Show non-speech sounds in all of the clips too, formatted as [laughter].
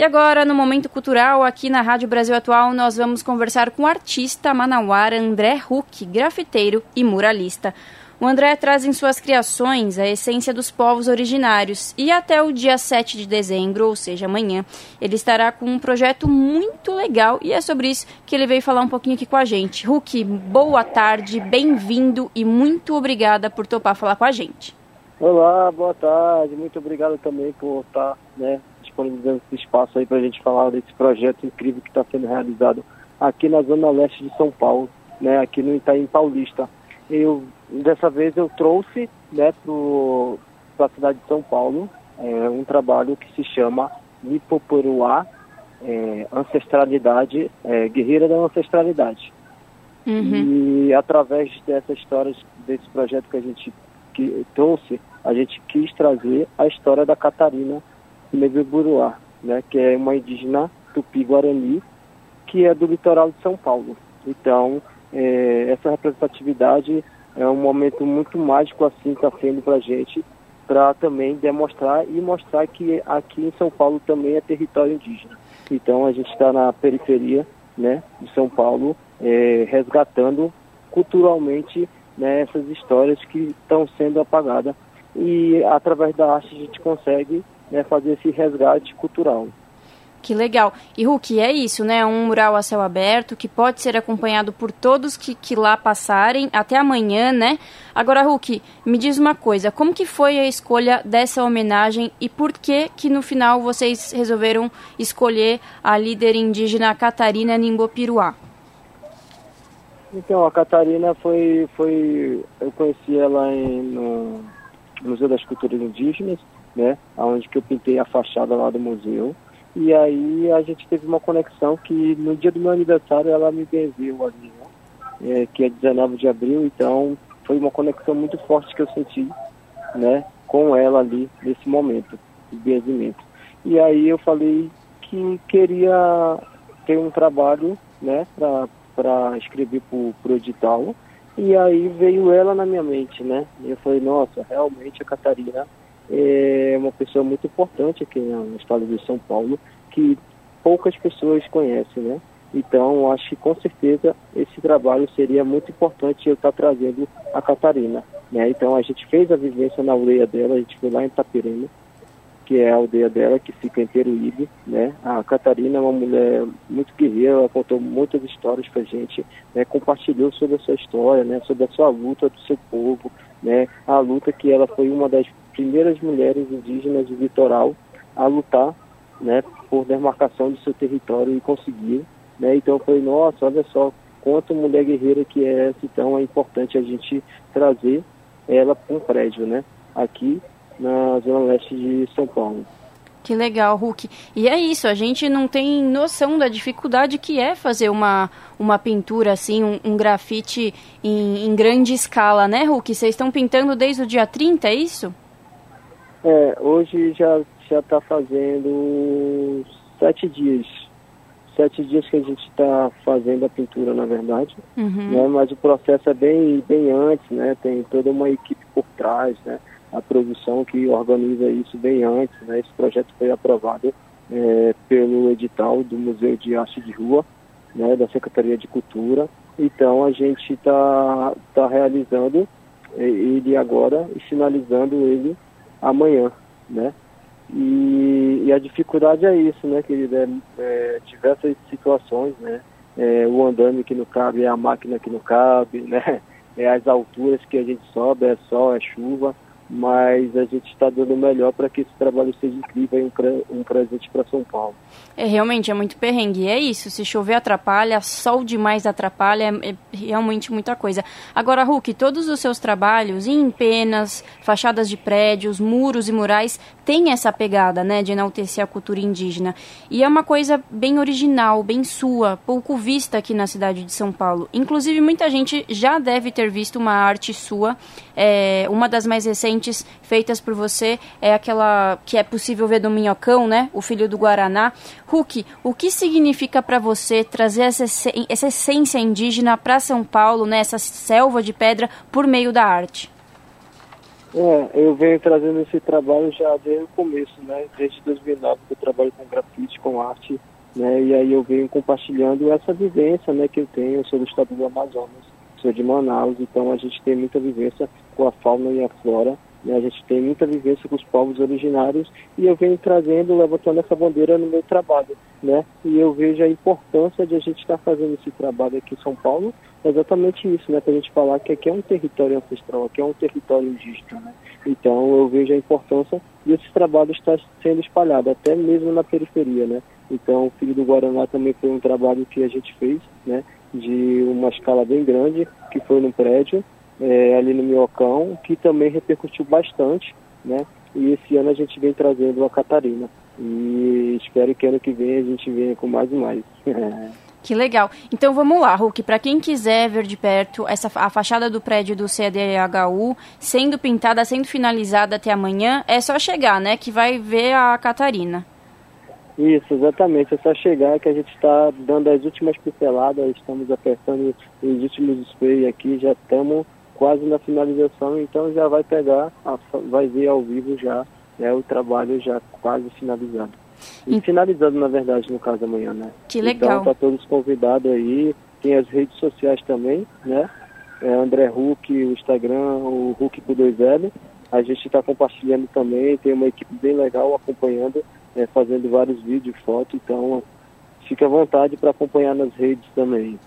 E agora, no Momento Cultural, aqui na Rádio Brasil Atual, nós vamos conversar com o artista manauara André Huck, grafiteiro e muralista. O André traz em suas criações a essência dos povos originários e até o dia 7 de dezembro, ou seja, amanhã, ele estará com um projeto muito legal e é sobre isso que ele veio falar um pouquinho aqui com a gente. Huck, boa tarde, bem-vindo e muito obrigada por topar falar com a gente. Olá, boa tarde, muito obrigado também por estar né, disponibilizando esse espaço aí para a gente falar desse projeto incrível que está sendo realizado aqui na Zona Leste de São Paulo, né, aqui no Itaim Paulista. Eu Dessa vez eu trouxe né, para a cidade de São Paulo é, um trabalho que se chama Nipoporuá, é, Ancestralidade, é, Guerreira da Ancestralidade. Uhum. E através dessa história, desse projeto que a gente que trouxe, a gente quis trazer a história da Catarina Neveburuá, né, que é uma indígena tupi-guarani, que é do litoral de São Paulo. Então, é, essa representatividade é um momento muito mágico assim está sendo para a gente, para também demonstrar e mostrar que aqui em São Paulo também é território indígena. Então a gente está na periferia né, de São Paulo, é, resgatando culturalmente né, essas histórias que estão sendo apagadas. E através da arte a gente consegue né, fazer esse resgate cultural. Que legal. E Hulk, é isso, né? Um mural a céu aberto que pode ser acompanhado por todos que, que lá passarem até amanhã, né? Agora, Hulk, me diz uma coisa, como que foi a escolha dessa homenagem e por que que no final vocês resolveram escolher a líder indígena Catarina Nimbopiruá? Então, a Catarina foi, foi eu conheci ela em, no Museu das Culturas Indígenas, né? Onde que eu pintei a fachada lá do museu. E aí a gente teve uma conexão que no dia do meu aniversário ela me benzeu ali, né? É, que é 19 de abril, então foi uma conexão muito forte que eu senti, né, com ela ali nesse momento de benzimento. E aí eu falei que queria ter um trabalho, né, para escrever para o edital. E aí veio ela na minha mente, né? E eu falei, nossa, realmente a Catarina é uma pessoa muito importante aqui no estado de São Paulo, que poucas pessoas conhecem, né? Então, acho que com certeza esse trabalho seria muito importante eu estar trazendo a Catarina, né? Então, a gente fez a vivência na aldeia dela, a gente foi lá em Itapirema, que é a aldeia dela, que fica em Peruíbe, né? A Catarina é uma mulher muito guerreira, ela contou muitas histórias pra gente, né? Compartilhou sobre a sua história, né? Sobre a sua luta do seu povo, né? A luta que ela foi uma das primeiras mulheres indígenas do litoral a lutar né, por demarcação do seu território e conseguir. Né? Então falei, nossa, olha só quanto mulher guerreira que é essa, então é importante a gente trazer ela para um prédio, né? Aqui na Zona Leste de São Paulo. Que legal, Hulk. E é isso, a gente não tem noção da dificuldade que é fazer uma, uma pintura assim, um, um grafite em, em, grande escala, né, Hulk? Vocês estão pintando desde o dia 30, é isso? É, hoje já já está fazendo sete dias. Sete dias que a gente está fazendo a pintura, na verdade. Uhum. Né? Mas o processo é bem, bem antes, né? Tem toda uma equipe por trás, né? A produção que organiza isso bem antes, né? Esse projeto foi aprovado é, pelo edital do Museu de Arte de Rua, né? Da Secretaria de Cultura. Então a gente está tá realizando ele agora e finalizando ele amanhã, né? E, e, a dificuldade é isso, né, querida? É, é, diversas situações, né? É, o andame que não cabe, é a máquina que não cabe, né? [laughs] É as alturas que a gente sobe, é sol, é chuva mas a gente está dando o melhor para que esse trabalho seja incrível e um, pre um presente para São Paulo. É, realmente, é muito perrengue. É isso, se chover atrapalha, sol demais atrapalha, é, é realmente muita coisa. Agora, Hulk, todos os seus trabalhos, em penas, fachadas de prédios, muros e murais, têm essa pegada, né, de enaltecer a cultura indígena. E é uma coisa bem original, bem sua, pouco vista aqui na cidade de São Paulo. Inclusive, muita gente já deve ter visto uma arte sua, é, uma das mais recentes feitas por você é aquela que é possível ver do Minhocão, né? O filho do Guaraná. Hulk, o que significa para você trazer essa, essa essência indígena para São Paulo, né? Essa selva de pedra por meio da arte? É, eu venho trazendo esse trabalho já desde o começo, né? Desde 2009 que eu trabalho com grafite, com arte, né? E aí eu venho compartilhando essa vivência, né? Que eu tenho, eu sou do estado do Amazonas, sou de Manaus, então a gente tem muita vivência com a fauna e a flora, né? A gente tem muita vivência com os povos originários e eu venho trazendo, levantando essa bandeira no meu trabalho, né? E eu vejo a importância de a gente estar fazendo esse trabalho aqui em São Paulo, exatamente isso, né? Para a gente falar que aqui é um território ancestral, aqui é um território indígena, né? Então eu vejo a importância desse trabalho estar sendo espalhado, até mesmo na periferia, né? Então o Filho do Guaraná também foi um trabalho que a gente fez, né? De uma escala bem grande, que foi no prédio, é, ali no Miocão, que também repercutiu bastante, né? E esse ano a gente vem trazendo a Catarina. E espero que ano que vem a gente venha com mais e mais. [laughs] Que legal. Então vamos lá, Hulk. Para quem quiser ver de perto essa a fachada do prédio do CDHU sendo pintada, sendo finalizada até amanhã, é só chegar, né? Que vai ver a Catarina. Isso, exatamente. É só chegar que a gente está dando as últimas pinceladas, estamos apertando os últimos sprays aqui, já estamos quase na finalização, então já vai pegar, vai ver ao vivo já né, o trabalho já quase finalizado. E finalizando, na verdade, no caso amanhã, né? Que legal. Então, tá todos convidados aí. Tem as redes sociais também, né? É André Huck, o Instagram, o Huck com dois L. A gente está compartilhando também, tem uma equipe bem legal acompanhando, é, fazendo vários vídeos, fotos, então fique à vontade para acompanhar nas redes também.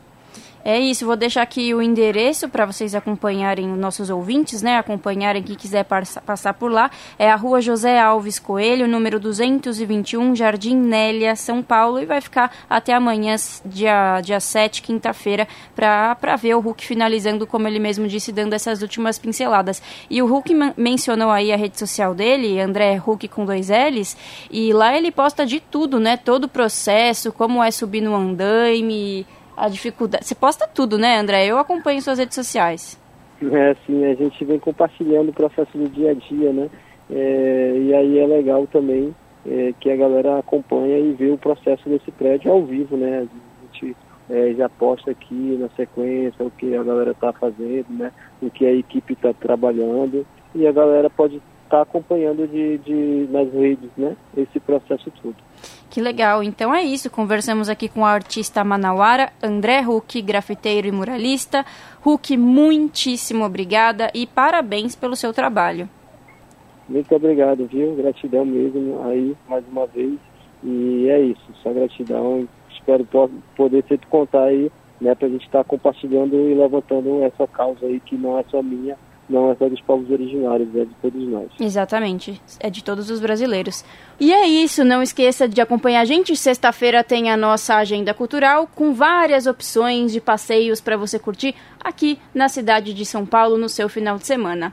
É isso, vou deixar aqui o endereço para vocês acompanharem os nossos ouvintes, né? Acompanharem quem quiser passar por lá. É a rua José Alves Coelho, número 221, Jardim Nélia, São Paulo. E vai ficar até amanhã, dia, dia 7, quinta-feira, para ver o Hulk finalizando, como ele mesmo disse, dando essas últimas pinceladas. E o Hulk mencionou aí a rede social dele, André Hulk com dois L's, e lá ele posta de tudo, né? Todo o processo, como é subir no andaime a dificuldade. Você posta tudo, né, André? Eu acompanho suas redes sociais. É, sim, a gente vem compartilhando o processo do dia a dia, né? É, e aí é legal também é, que a galera acompanha e vê o processo desse prédio ao vivo, né? A gente é, já posta aqui na sequência o que a galera está fazendo, né? O que a equipe está trabalhando e a galera pode estar tá acompanhando de, de, nas redes, né? Esse processo todo. Que legal. Então é isso. Conversamos aqui com o artista manauara André Huck, grafiteiro e muralista. Huck, muitíssimo obrigada e parabéns pelo seu trabalho. Muito obrigado, viu? Gratidão mesmo aí, mais uma vez. E é isso, só gratidão. Espero poder te contar aí, né, pra gente estar tá compartilhando e levantando essa causa aí que não é só minha, não é só dos povos originários, é de todos nós. Exatamente, é de todos os brasileiros. E é isso, não esqueça de acompanhar a gente. Sexta-feira tem a nossa agenda cultural com várias opções de passeios para você curtir aqui na cidade de São Paulo no seu final de semana.